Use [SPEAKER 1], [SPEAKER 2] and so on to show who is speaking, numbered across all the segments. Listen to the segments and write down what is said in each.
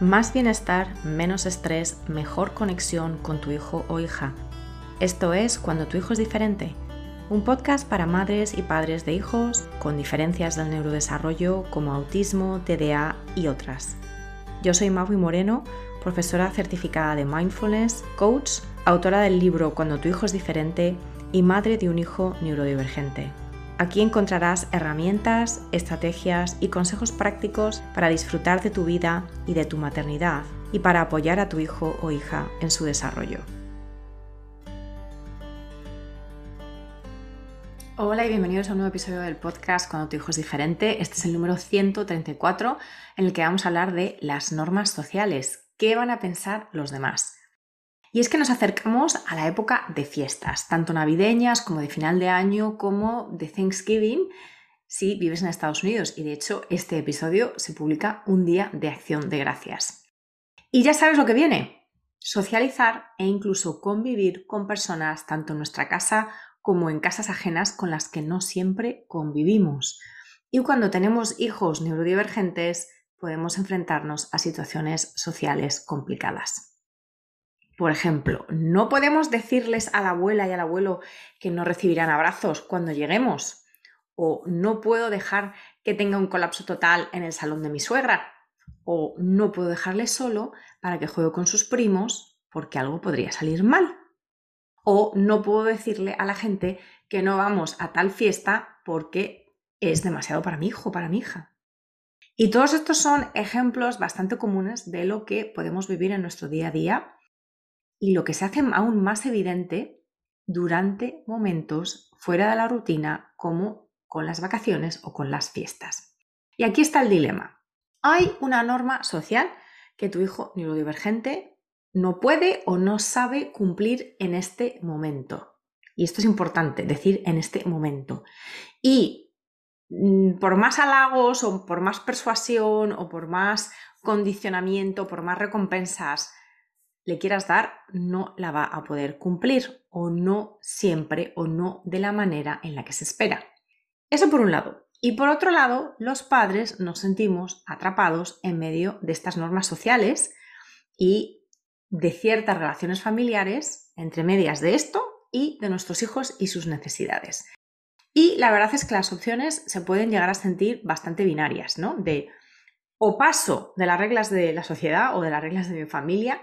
[SPEAKER 1] Más bienestar, menos estrés, mejor conexión con tu hijo o hija. Esto es Cuando tu hijo es diferente, un podcast para madres y padres de hijos con diferencias del neurodesarrollo como autismo, TDA y otras. Yo soy Maui Moreno, profesora certificada de mindfulness, coach, autora del libro Cuando tu hijo es diferente y madre de un hijo neurodivergente. Aquí encontrarás herramientas, estrategias y consejos prácticos para disfrutar de tu vida y de tu maternidad y para apoyar a tu hijo o hija en su desarrollo. Hola y bienvenidos a un nuevo episodio del podcast Cuando tu hijo es diferente. Este es el número 134 en el que vamos a hablar de las normas sociales. ¿Qué van a pensar los demás? Y es que nos acercamos a la época de fiestas, tanto navideñas como de final de año, como de Thanksgiving, si vives en Estados Unidos. Y de hecho, este episodio se publica un día de acción de gracias. Y ya sabes lo que viene. Socializar e incluso convivir con personas tanto en nuestra casa como en casas ajenas con las que no siempre convivimos. Y cuando tenemos hijos neurodivergentes, podemos enfrentarnos a situaciones sociales complicadas. Por ejemplo, no podemos decirles a la abuela y al abuelo que no recibirán abrazos cuando lleguemos. O no puedo dejar que tenga un colapso total en el salón de mi suegra. O no puedo dejarle solo para que juegue con sus primos porque algo podría salir mal. O no puedo decirle a la gente que no vamos a tal fiesta porque es demasiado para mi hijo para mi hija. Y todos estos son ejemplos bastante comunes de lo que podemos vivir en nuestro día a día y lo que se hace aún más evidente durante momentos fuera de la rutina como con las vacaciones o con las fiestas. Y aquí está el dilema. Hay una norma social que tu hijo neurodivergente no puede o no sabe cumplir en este momento. Y esto es importante, decir en este momento. Y mm, por más halagos o por más persuasión o por más condicionamiento, por más recompensas le quieras dar, no la va a poder cumplir o no siempre o no de la manera en la que se espera. Eso por un lado. Y por otro lado, los padres nos sentimos atrapados en medio de estas normas sociales y de ciertas relaciones familiares entre medias de esto y de nuestros hijos y sus necesidades. Y la verdad es que las opciones se pueden llegar a sentir bastante binarias, ¿no? De o paso de las reglas de la sociedad o de las reglas de mi familia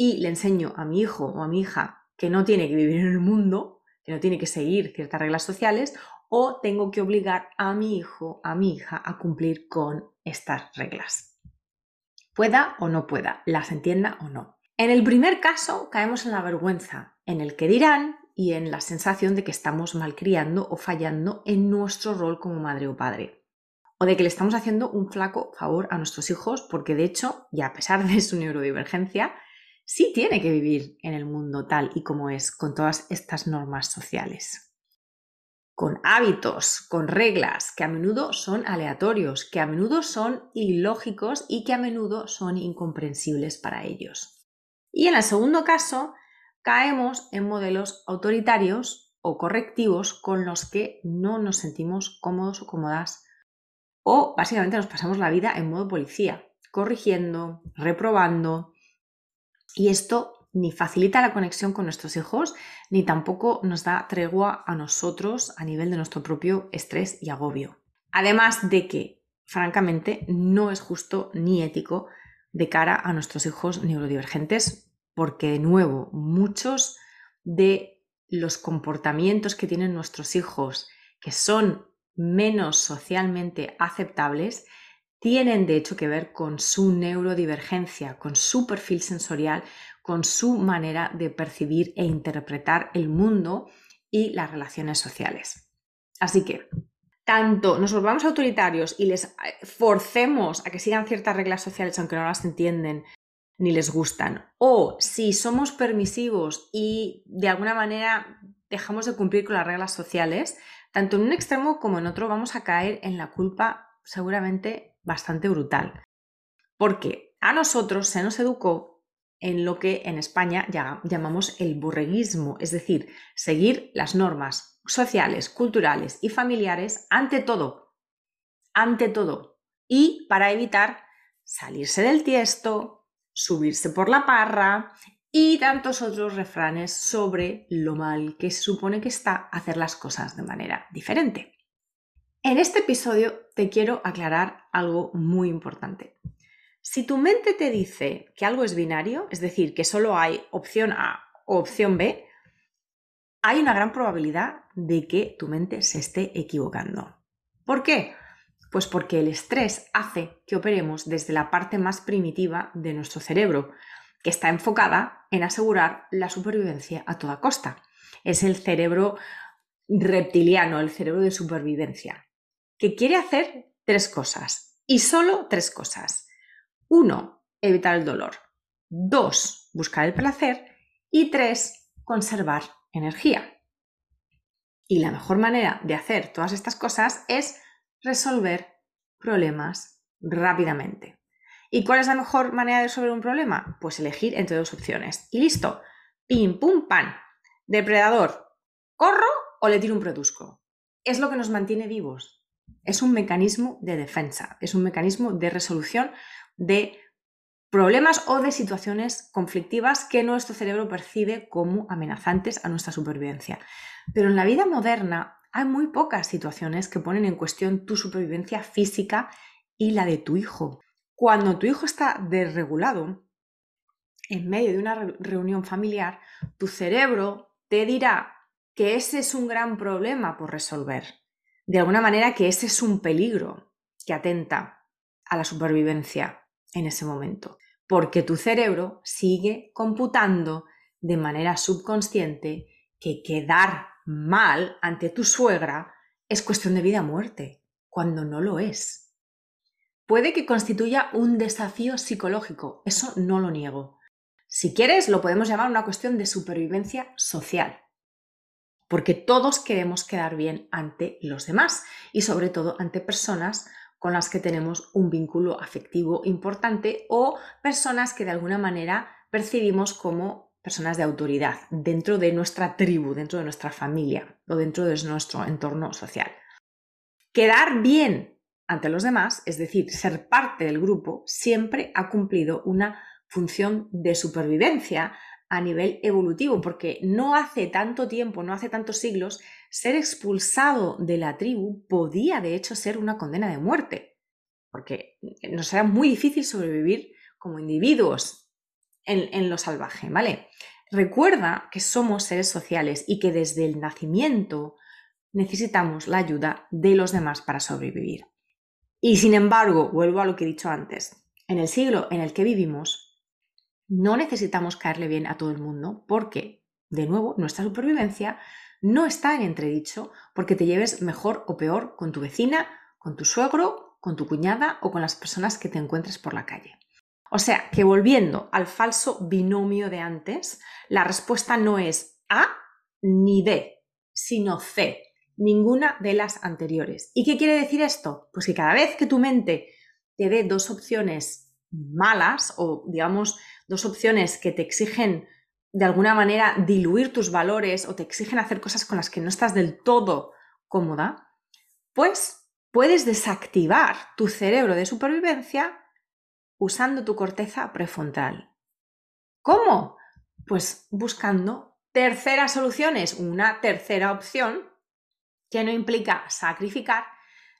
[SPEAKER 1] y le enseño a mi hijo o a mi hija que no tiene que vivir en el mundo, que no tiene que seguir ciertas reglas sociales, o tengo que obligar a mi hijo, a mi hija a cumplir con estas reglas. Pueda o no pueda, las entienda o no. En el primer caso caemos en la vergüenza, en el que dirán y en la sensación de que estamos malcriando o fallando en nuestro rol como madre o padre. O de que le estamos haciendo un flaco favor a nuestros hijos porque de hecho, y a pesar de su neurodivergencia, sí tiene que vivir en el mundo tal y como es, con todas estas normas sociales. Con hábitos, con reglas que a menudo son aleatorios, que a menudo son ilógicos y que a menudo son incomprensibles para ellos. Y en el segundo caso, caemos en modelos autoritarios o correctivos con los que no nos sentimos cómodos o cómodas o básicamente nos pasamos la vida en modo policía, corrigiendo, reprobando, y esto ni facilita la conexión con nuestros hijos, ni tampoco nos da tregua a nosotros a nivel de nuestro propio estrés y agobio. Además de que, francamente, no es justo ni ético de cara a nuestros hijos neurodivergentes, porque de nuevo, muchos de los comportamientos que tienen nuestros hijos, que son menos socialmente aceptables, tienen de hecho que ver con su neurodivergencia, con su perfil sensorial, con su manera de percibir e interpretar el mundo y las relaciones sociales. Así que, tanto nos volvamos autoritarios y les eh, forcemos a que sigan ciertas reglas sociales aunque no las entienden ni les gustan, o si somos permisivos y de alguna manera dejamos de cumplir con las reglas sociales, tanto en un extremo como en otro vamos a caer en la culpa seguramente bastante brutal. Porque a nosotros se nos educó en lo que en España llamamos el burreguismo, es decir, seguir las normas sociales, culturales y familiares ante todo, ante todo, y para evitar salirse del tiesto, subirse por la parra y tantos otros refranes sobre lo mal que se supone que está hacer las cosas de manera diferente. En este episodio te quiero aclarar algo muy importante. Si tu mente te dice que algo es binario, es decir, que solo hay opción A o opción B, hay una gran probabilidad de que tu mente se esté equivocando. ¿Por qué? Pues porque el estrés hace que operemos desde la parte más primitiva de nuestro cerebro, que está enfocada en asegurar la supervivencia a toda costa. Es el cerebro reptiliano, el cerebro de supervivencia, que quiere hacer tres cosas, y solo tres cosas. Uno, evitar el dolor. Dos, buscar el placer. Y tres, conservar energía. Y la mejor manera de hacer todas estas cosas es resolver problemas rápidamente. ¿Y cuál es la mejor manera de resolver un problema? Pues elegir entre dos opciones. Y listo. Pim, pum, pan. Depredador. ¿Corro o le tiro un produsco? Es lo que nos mantiene vivos. Es un mecanismo de defensa, es un mecanismo de resolución de problemas o de situaciones conflictivas que nuestro cerebro percibe como amenazantes a nuestra supervivencia. Pero en la vida moderna hay muy pocas situaciones que ponen en cuestión tu supervivencia física y la de tu hijo. Cuando tu hijo está desregulado, en medio de una reunión familiar, tu cerebro te dirá que ese es un gran problema por resolver. De alguna manera que ese es un peligro que atenta a la supervivencia en ese momento, porque tu cerebro sigue computando de manera subconsciente que quedar mal ante tu suegra es cuestión de vida o muerte, cuando no lo es. Puede que constituya un desafío psicológico, eso no lo niego. Si quieres, lo podemos llamar una cuestión de supervivencia social, porque todos queremos quedar bien ante los demás y sobre todo ante personas con las que tenemos un vínculo afectivo importante o personas que de alguna manera percibimos como personas de autoridad dentro de nuestra tribu, dentro de nuestra familia o dentro de nuestro entorno social. Quedar bien ante los demás, es decir, ser parte del grupo, siempre ha cumplido una función de supervivencia a nivel evolutivo, porque no hace tanto tiempo, no hace tantos siglos, ser expulsado de la tribu podía de hecho ser una condena de muerte, porque nos era muy difícil sobrevivir como individuos en, lo salvaje, ¿vale? Recuerda que somos seres sociales y que desde el nacimiento necesitamos la ayuda de los demás para sobrevivir. Y sin embargo, vuelvo a lo que he dicho antes, en el siglo en el que vivimos, no necesitamos caerle bien a todo el mundo porque, de nuevo, nuestra supervivencia no está en entredicho porque te lleves mejor o peor con tu vecina, con tu suegro, con tu cuñada o con las personas que te encuentres por la calle. O sea, que volviendo al falso binomio de antes, la respuesta no es A ni B, sino C, ninguna de las anteriores. ¿Y qué quiere decir esto? Pues que cada vez que tu mente te dé dos opciones malas o digamos dos opciones que te exigen de alguna manera diluir tus valores o te exigen hacer cosas con las que no estás del todo cómoda, pues puedes desactivar tu cerebro de supervivencia usando tu corteza prefrontal. ¿Cómo? Pues buscando terceras soluciones, una tercera opción que no implica sacrificar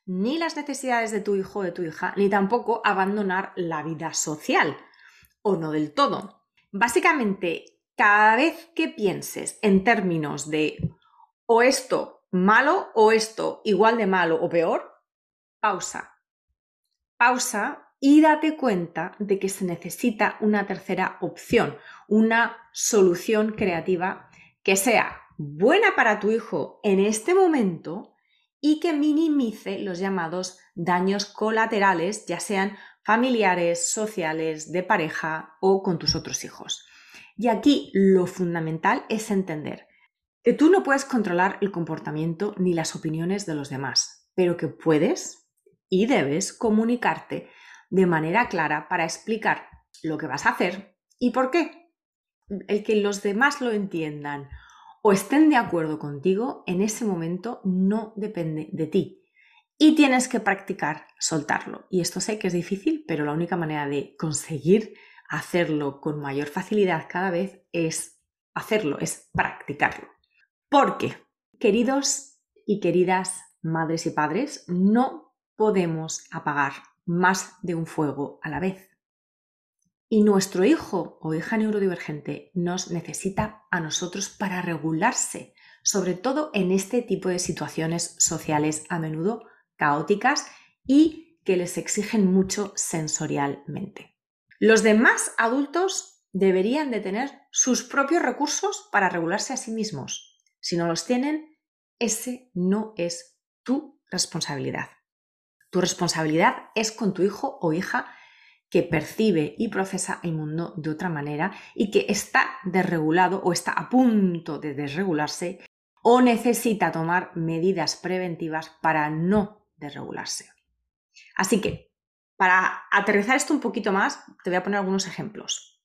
[SPEAKER 1] ni las necesidades de tu hijo o de tu hija, ni tampoco abandonar la vida social, o no del todo. Básicamente, cada vez que pienses en términos de o esto malo o esto igual de malo o peor, pausa. Pausa y date cuenta de que se necesita una tercera opción, una solución creativa que sea buena para tu hijo en este momento y que minimice los llamados daños colaterales, ya sean familiares, sociales, de pareja o con tus otros hijos. Y aquí lo fundamental es entender que tú no puedes controlar el comportamiento ni las opiniones de los demás, pero que puedes y debes comunicarte de manera clara para explicar lo que vas a hacer y por qué. El que los demás lo entiendan o estén de acuerdo contigo en ese momento no depende de ti. y tienes que practicar soltarlo. Y esto sé que es difícil, pero la única manera de conseguir hacerlo con mayor facilidad cada vez es hacerlo, es practicarlo. Porque, queridos y queridas madres y padres, no podemos apagar más de un fuego a la vez. Y nuestro hijo o hija neurodivergente nos necesita a nosotros para regularse, sobre todo en este tipo de situaciones sociales a menudo caóticas y que les exigen mucho sensorialmente. Los demás adultos deberían de tener sus propios recursos para regularse a sí mismos. Si no los tienen, ese no es tu responsabilidad. Tu responsabilidad es con tu hijo o hija que percibe y procesa el mundo de otra manera y que está desregulado o está a punto de desregularse o necesita tomar medidas preventivas para no desregularse. Así que, para aterrizar esto un poquito más, te voy a poner algunos ejemplos.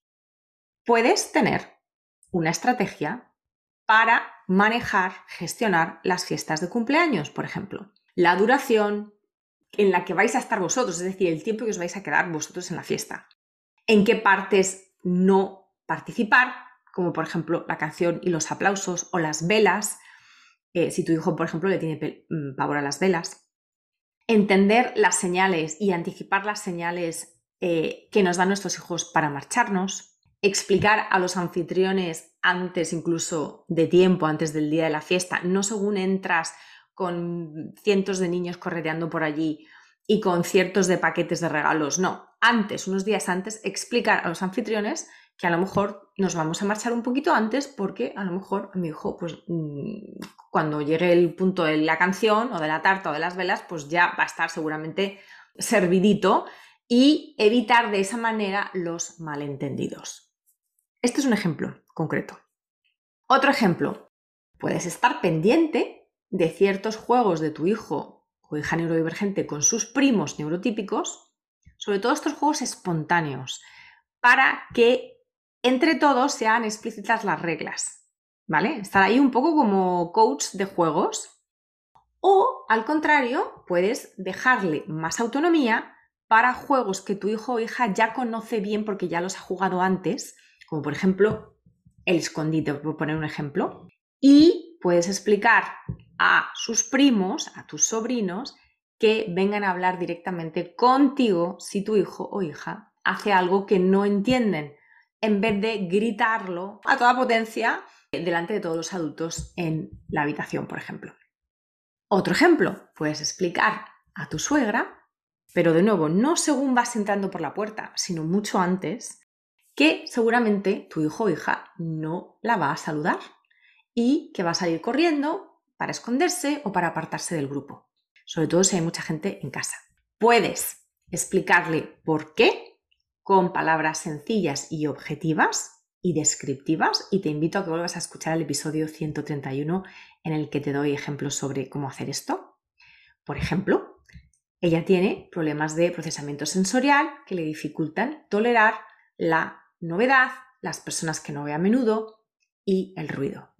[SPEAKER 1] Puedes tener una estrategia para manejar, gestionar las fiestas de cumpleaños, por ejemplo. La duración en la que vais a estar vosotros, es decir, el tiempo que os vais a quedar vosotros en la fiesta. En qué partes no participar, como por ejemplo la canción y los aplausos o las velas, eh, si tu hijo, por ejemplo, le tiene mm, pavor a las velas. Entender las señales y anticipar las señales eh, que nos dan nuestros hijos para marcharnos. Explicar a los anfitriones antes incluso de tiempo, antes del día de la fiesta, no según entras con cientos de niños correteando por allí y con ciertos de paquetes de regalos, no, antes, unos días antes, explicar a los anfitriones que a lo mejor nos vamos a marchar un poquito antes porque a lo mejor mi hijo, pues mm, cuando llegue el punto de la canción o de la tarta o de las velas, pues ya va a estar seguramente servidito y evitar de esa manera los malentendidos. Este es un ejemplo concreto. Otro ejemplo, puedes estar pendiente de ciertos juegos de tu hijo o hija neurodivergente con sus primos neurotípicos, sobre todo estos juegos espontáneos, para que entre todos sean explícitas las reglas, ¿vale? Estar ahí un poco como coach de juegos. O, al contrario, puedes dejarle más autonomía para juegos que tu hijo o hija ya conoce bien porque ya los ha jugado antes, como por ejemplo el escondite, por poner un ejemplo. Y puedes explicar a sus primos, a tus sobrinos, que vengan a hablar directamente contigo si tu hijo o hija hace algo que no entienden en vez de gritarlo a toda potencia delante de todos los adultos en la habitación, por ejemplo. Otro ejemplo, puedes explicar a tu suegra, pero de nuevo, no según vas entrando por la puerta, sino mucho antes, que seguramente tu hijo o hija no la va a saludar y que va a salir corriendo para esconderse o para apartarse del grupo, sobre todo si hay mucha gente en casa. Puedes explicarle por qué con palabras sencillas y objetivas y descriptivas y te invito a que vuelvas a escuchar el episodio 131 en el que te doy ejemplos sobre cómo hacer esto. Por ejemplo, ella tiene problemas de procesamiento sensorial que le dificultan tolerar la novedad, las personas que no ve a menudo y el ruido.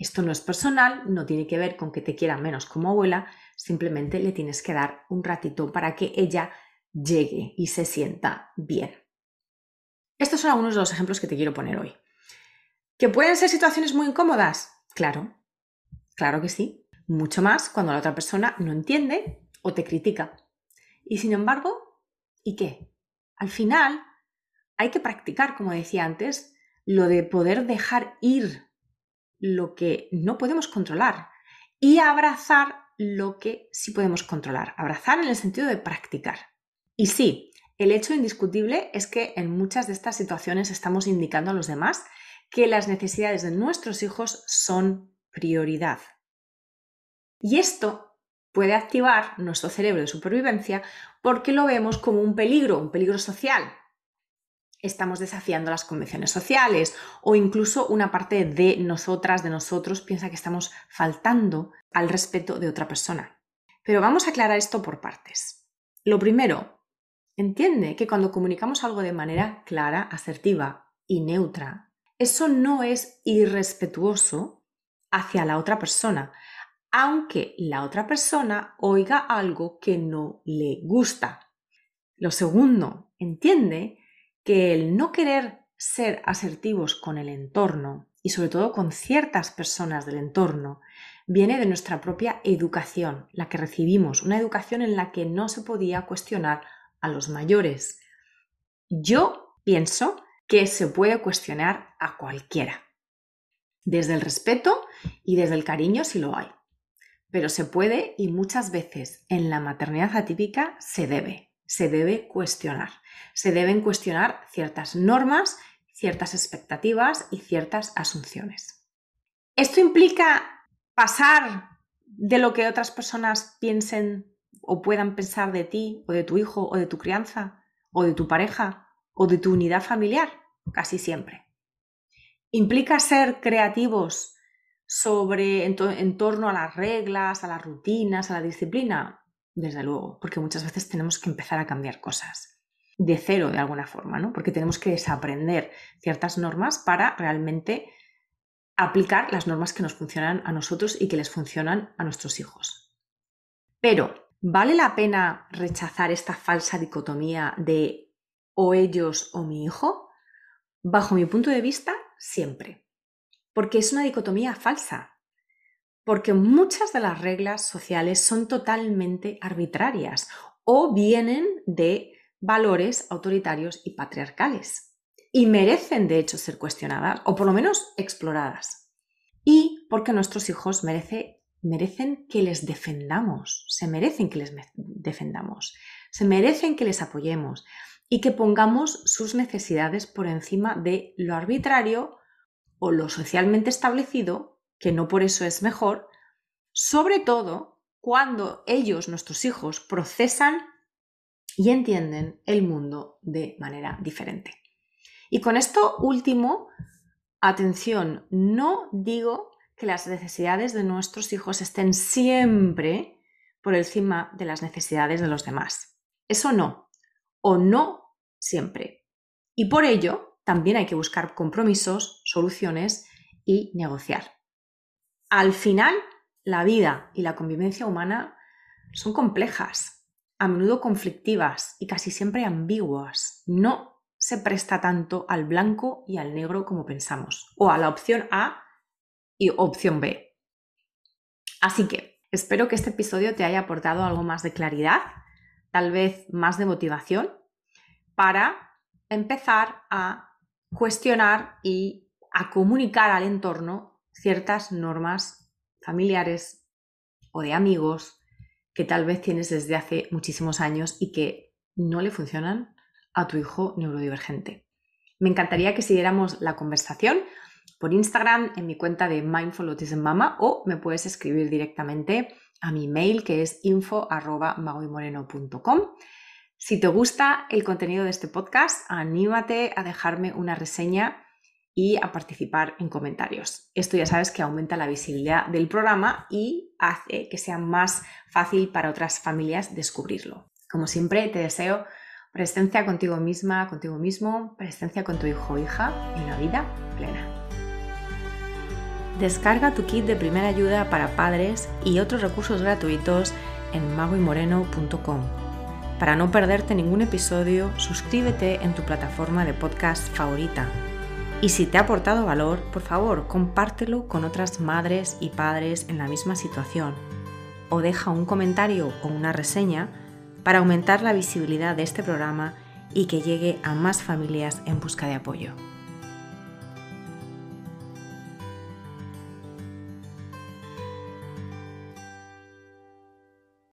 [SPEAKER 1] Esto no es personal, no tiene que ver con que te quiera menos como abuela, simplemente le tienes que dar un ratito para que ella llegue y se sienta bien. Estos son algunos de los ejemplos que te quiero poner hoy. ¿Que pueden ser situaciones muy incómodas? Claro, claro que sí. Mucho más cuando la otra persona no entiende o te critica. Y sin embargo, ¿y qué? Al final, hay que practicar, como decía antes, lo de poder dejar ir lo que no podemos controlar y abrazar lo que sí podemos controlar. Abrazar en el sentido de practicar. Y sí, el hecho indiscutible es que en muchas de estas situaciones estamos indicando a los demás que las necesidades de nuestros hijos son prioridad. Y esto puede activar nuestro cerebro de supervivencia porque lo vemos como un peligro, un peligro social. Estamos desafiando las convenciones sociales o incluso una parte de nosotras, de nosotros, piensa que estamos faltando al respeto de otra persona. Pero vamos a aclarar esto por partes. Lo primero, Entiende que cuando comunicamos algo de manera clara, asertiva y neutra, eso no es irrespetuoso hacia la otra persona. aunque la otra persona oiga algo que no le gusta. Lo segundo, entiende que el no querer ser asertivos con el entorno y sobre todo con ciertas personas del entorno viene de nuestra propia educación, la que recibimos, una educación en la que no se podía cuestionar a los mayores. Yo pienso que se puede cuestionar a cualquiera, desde el respeto y desde el cariño si lo hay. Pero se puede y muchas veces en la maternidad atípica se debe, se debe cuestionar. Se deben cuestionar ciertas normas, ciertas expectativas y ciertas asunciones. Esto implica pasar de lo que otras personas piensen o puedan pensar de ti o de tu hijo o de tu crianza o de tu pareja o de tu unidad familiar, casi siempre. Implica ser creativos sobre en, torno a las reglas, a las rutinas, a la disciplina, desde luego, porque muchas veces tenemos que empezar a cambiar cosas de cero de alguna forma, ¿no? Porque tenemos que desaprender ciertas normas para realmente aplicar las normas que nos funcionan a nosotros y que les funcionan a nuestros hijos. Pero, ¿vale la pena rechazar esta falsa dicotomía de o ellos o mi hijo? Bajo mi punto de vista, siempre. Porque es una dicotomía falsa. Porque muchas de las reglas sociales son totalmente arbitrarias o vienen de valores autoritarios y patriarcales. Y merecen, de hecho, ser cuestionadas o por lo menos exploradas. Y porque nuestros hijos merecen que les defendamos, se merecen que les defendamos, se merecen que les apoyemos, y que pongamos sus necesidades por encima de lo arbitrario o lo socialmente establecido, que no por eso es mejor, sobre todo cuando ellos, nuestros hijos, procesan y entienden el mundo de manera diferente. Y con esto último, atención, no digo que las necesidades de nuestros hijos estén siempre por encima de las necesidades de los demás. Eso no, o no siempre. Y por ello también hay que buscar compromisos, soluciones y negociar. Al final, la vida y la convivencia humana son complejas, a menudo conflictivas y casi siempre ambiguas. No se presta tanto al blanco y al negro como pensamos, o a la opción A y opción B. Así que espero que este episodio te haya aportado algo más de claridad, tal vez más de motivación para empezar a cuestionar y a comunicar al entorno ciertas normas familiares o de amigos que tal vez tienes desde hace muchísimos años y que no le funcionan a tu hijo neurodivergente. Me encantaría que siguiéramos la conversación por Instagram en mi cuenta de Mindful Autism Mama o me puedes escribir directamente a mi mail que es info.magoymoreno.com si te gusta el contenido de este podcast, anímate a dejarme una reseña y a participar en comentarios. Esto ya sabes que aumenta la visibilidad del programa y hace que sea más fácil para otras familias descubrirlo. Como siempre, te deseo presencia contigo misma, contigo mismo, presencia con tu hijo o hija en una vida plena. Descarga tu kit de primera ayuda para padres y otros recursos gratuitos en magoymoreno.com. Para no perderte ningún episodio, suscríbete en tu plataforma de podcast favorita. Y si te ha aportado valor, por favor, compártelo con otras madres y padres en la misma situación. O deja un comentario o una reseña para aumentar la visibilidad de este programa y que llegue a más familias en busca de apoyo.